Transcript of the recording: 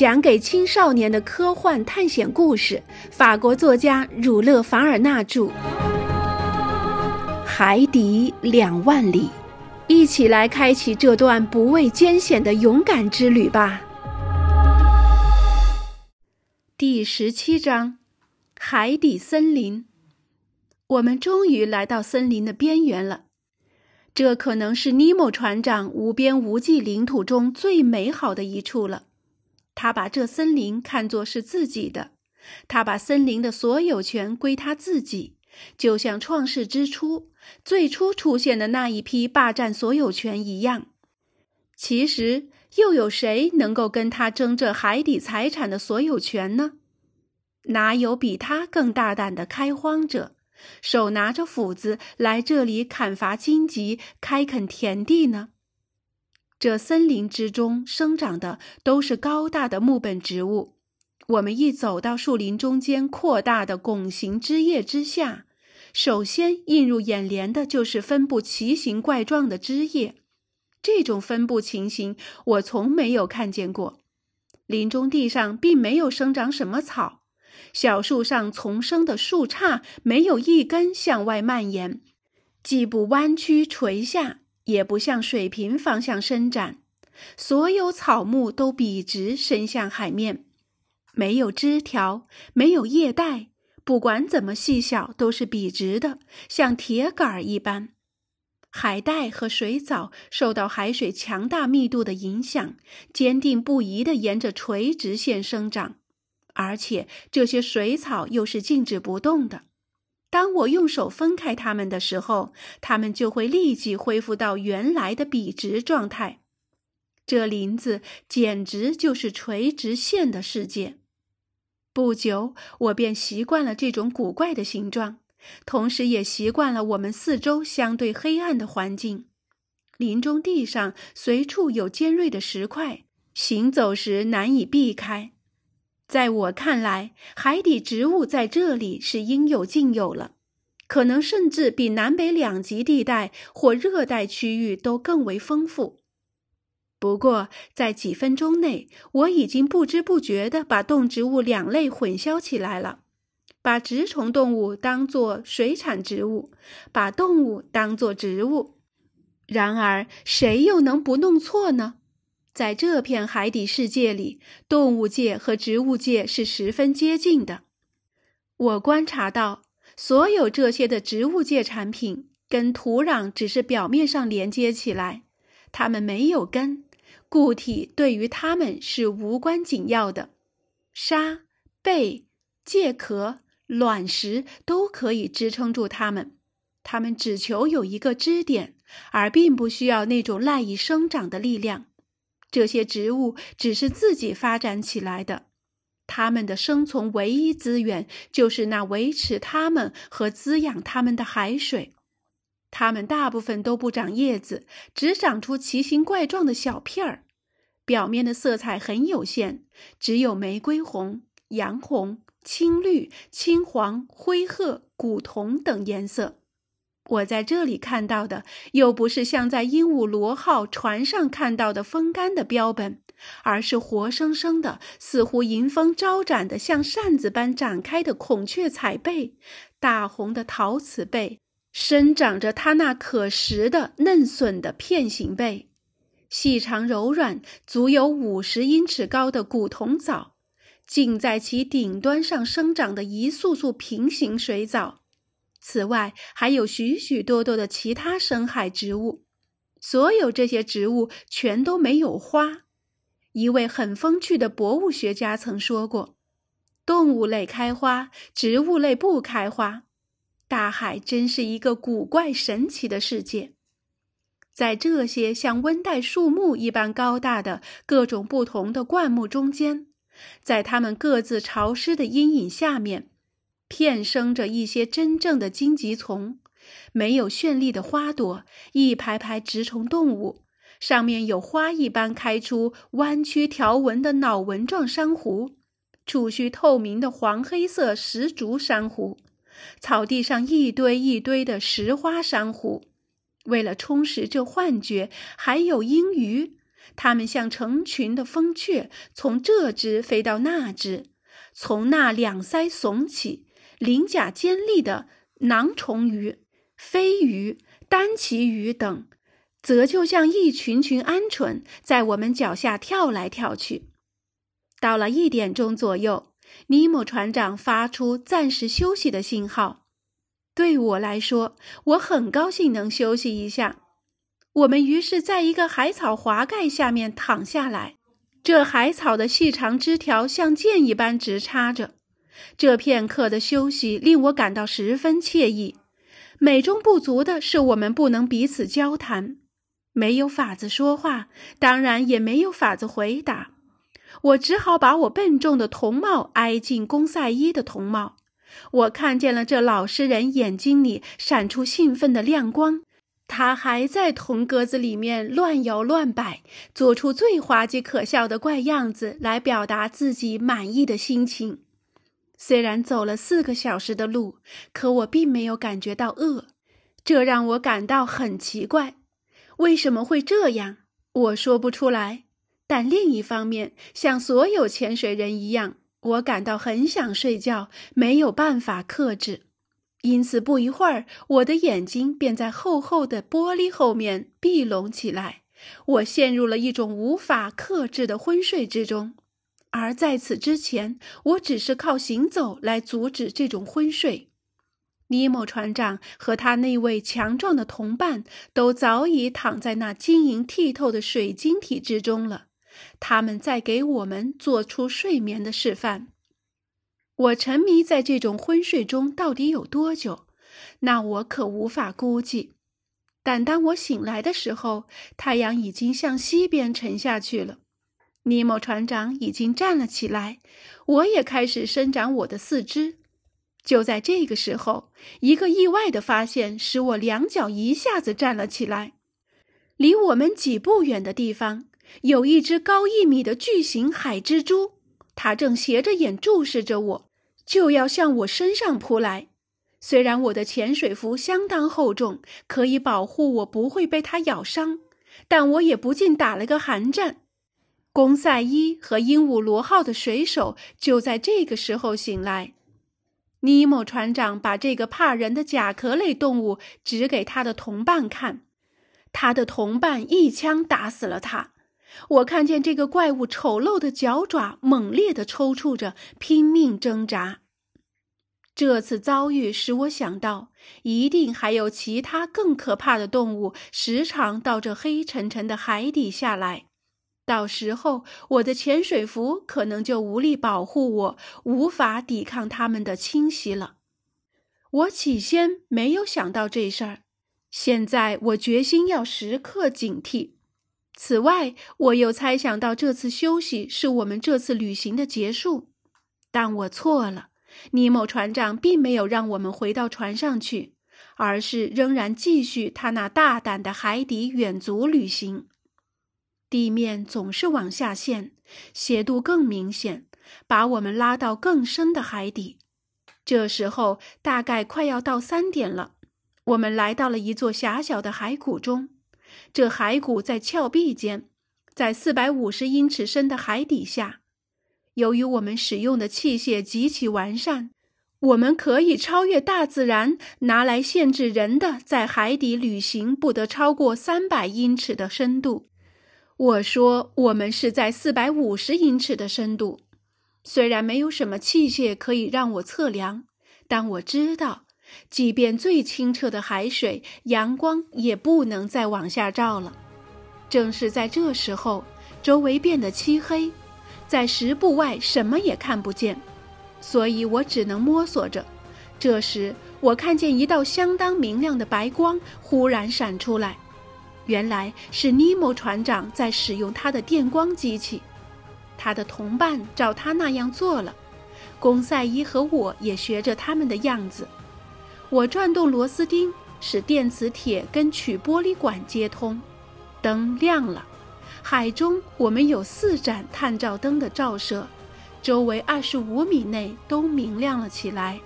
讲给青少年的科幻探险故事，法国作家儒勒·凡尔纳著，《海底两万里》，一起来开启这段不畏艰险的勇敢之旅吧。第十七章：海底森林。我们终于来到森林的边缘了。这可能是尼莫船长无边无际领土中最美好的一处了。他把这森林看作是自己的，他把森林的所有权归他自己，就像创世之初最初出现的那一批霸占所有权一样。其实，又有谁能够跟他争这海底财产的所有权呢？哪有比他更大胆的开荒者？手拿着斧子来这里砍伐荆棘、开垦田地呢？这森林之中生长的都是高大的木本植物。我们一走到树林中间扩大的拱形枝叶之下，首先映入眼帘的就是分布奇形怪状的枝叶。这种分布情形我从没有看见过。林中地上并没有生长什么草。小树上丛生的树杈没有一根向外蔓延，既不弯曲垂下，也不向水平方向伸展。所有草木都笔直伸向海面，没有枝条，没有叶带，不管怎么细小，都是笔直的，像铁杆一般。海带和水藻受到海水强大密度的影响，坚定不移地沿着垂直线生长。而且这些水草又是静止不动的。当我用手分开它们的时候，它们就会立即恢复到原来的笔直状态。这林子简直就是垂直线的世界。不久，我便习惯了这种古怪的形状，同时也习惯了我们四周相对黑暗的环境。林中地上随处有尖锐的石块，行走时难以避开。在我看来，海底植物在这里是应有尽有了，可能甚至比南北两极地带或热带区域都更为丰富。不过，在几分钟内，我已经不知不觉地把动植物两类混淆起来了，把植虫动物当作水产植物，把动物当作植物。然而，谁又能不弄错呢？在这片海底世界里，动物界和植物界是十分接近的。我观察到，所有这些的植物界产品跟土壤只是表面上连接起来，它们没有根，固体对于它们是无关紧要的。沙、贝、介壳、卵石都可以支撑住它们，它们只求有一个支点，而并不需要那种赖以生长的力量。这些植物只是自己发展起来的，它们的生存唯一资源就是那维持它们和滋养它们的海水。它们大部分都不长叶子，只长出奇形怪状的小片儿，表面的色彩很有限，只有玫瑰红、洋红、青绿、青黄、灰褐、古铜等颜色。我在这里看到的，又不是像在鹦鹉螺号船上看到的风干的标本，而是活生生的，似乎迎风招展的，像扇子般展开的孔雀彩背，大红的陶瓷背，生长着它那可食的嫩笋的片形背，细长柔软，足有五十英尺高的古铜藻，竟在其顶端上生长的一束束平行水藻。此外，还有许许多多的其他深海植物，所有这些植物全都没有花。一位很风趣的博物学家曾说过：“动物类开花，植物类不开花。”大海真是一个古怪神奇的世界。在这些像温带树木一般高大的各种不同的灌木中间，在它们各自潮湿的阴影下面。片生着一些真正的荆棘丛，没有绚丽的花朵，一排排植虫动物，上面有花一般开出弯曲条纹的脑纹状珊瑚，触须透明的黄黑色石竹珊瑚，草地上一堆一堆的石花珊瑚。为了充实这幻觉，还有鹰鱼，它们像成群的蜂雀，从这只飞到那只，从那两腮耸起、鳞甲尖利的囊虫鱼、飞鱼、单鳍鱼等，则就像一群群鹌鹑在我们脚下跳来跳去。到了一点钟左右，尼莫船长发出暂时休息的信号。对我来说，我很高兴能休息一下。我们于是在一个海草滑盖下面躺下来，这海草的细长枝条像剑一般直插着。这片刻的休息令我感到十分惬意。美中不足的是，我们不能彼此交谈，没有法子说话，当然也没有法子回答。我只好把我笨重的铜帽挨进公赛伊的铜帽。我看见了这老实人眼睛里闪出兴奋的亮光，他还在铜格子里面乱摇乱摆，做出最滑稽可笑的怪样子来表达自己满意的心情。虽然走了四个小时的路，可我并没有感觉到饿，这让我感到很奇怪。为什么会这样？我说不出来。但另一方面，像所有潜水人一样。我感到很想睡觉，没有办法克制，因此不一会儿，我的眼睛便在厚厚的玻璃后面闭拢起来。我陷入了一种无法克制的昏睡之中，而在此之前，我只是靠行走来阻止这种昏睡。尼莫船长和他那位强壮的同伴都早已躺在那晶莹剔透的水晶体之中了。他们在给我们做出睡眠的示范。我沉迷在这种昏睡中到底有多久？那我可无法估计。但当我醒来的时候，太阳已经向西边沉下去了。尼莫船长已经站了起来，我也开始伸展我的四肢。就在这个时候，一个意外的发现使我两脚一下子站了起来。离我们几步远的地方。有一只高一米的巨型海蜘蛛，它正斜着眼注视着我，就要向我身上扑来。虽然我的潜水服相当厚重，可以保护我不会被它咬伤，但我也不禁打了个寒战。公赛伊和鹦鹉螺号的水手就在这个时候醒来。尼莫船长把这个怕人的甲壳类动物指给他的同伴看，他的同伴一枪打死了他。我看见这个怪物丑陋的脚爪猛烈地抽搐着，拼命挣扎。这次遭遇使我想到，一定还有其他更可怕的动物时常到这黑沉沉的海底下来。到时候，我的潜水服可能就无力保护我，无法抵抗它们的侵袭了。我起先没有想到这事儿，现在我决心要时刻警惕。此外，我又猜想到这次休息是我们这次旅行的结束，但我错了。尼莫船长并没有让我们回到船上去，而是仍然继续他那大胆的海底远足旅行。地面总是往下陷，斜度更明显，把我们拉到更深的海底。这时候大概快要到三点了，我们来到了一座狭小的海谷中。这海谷在峭壁间，在四百五十英尺深的海底下。由于我们使用的器械极其完善，我们可以超越大自然拿来限制人的在海底旅行不得超过三百英尺的深度。我说我们是在四百五十英尺的深度。虽然没有什么器械可以让我测量，但我知道。即便最清澈的海水，阳光也不能再往下照了。正是在这时候，周围变得漆黑，在十步外什么也看不见，所以我只能摸索着。这时，我看见一道相当明亮的白光忽然闪出来，原来是尼莫船长在使用他的电光机器。他的同伴照他那样做了，公赛伊和我也学着他们的样子。我转动螺丝钉，使电磁铁跟曲玻璃管接通，灯亮了。海中我们有四盏探照灯的照射，周围二十五米内都明亮了起来。